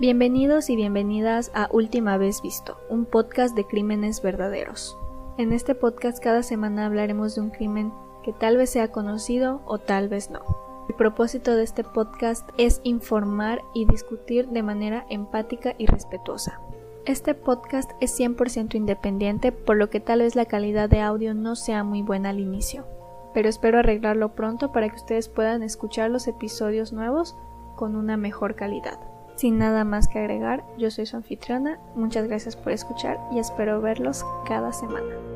Bienvenidos y bienvenidas a Última vez visto, un podcast de crímenes verdaderos. En este podcast cada semana hablaremos de un crimen que tal vez sea conocido o tal vez no. El propósito de este podcast es informar y discutir de manera empática y respetuosa. Este podcast es 100% independiente, por lo que tal vez la calidad de audio no sea muy buena al inicio, pero espero arreglarlo pronto para que ustedes puedan escuchar los episodios nuevos con una mejor calidad. Sin nada más que agregar, yo soy su anfitriona, muchas gracias por escuchar y espero verlos cada semana.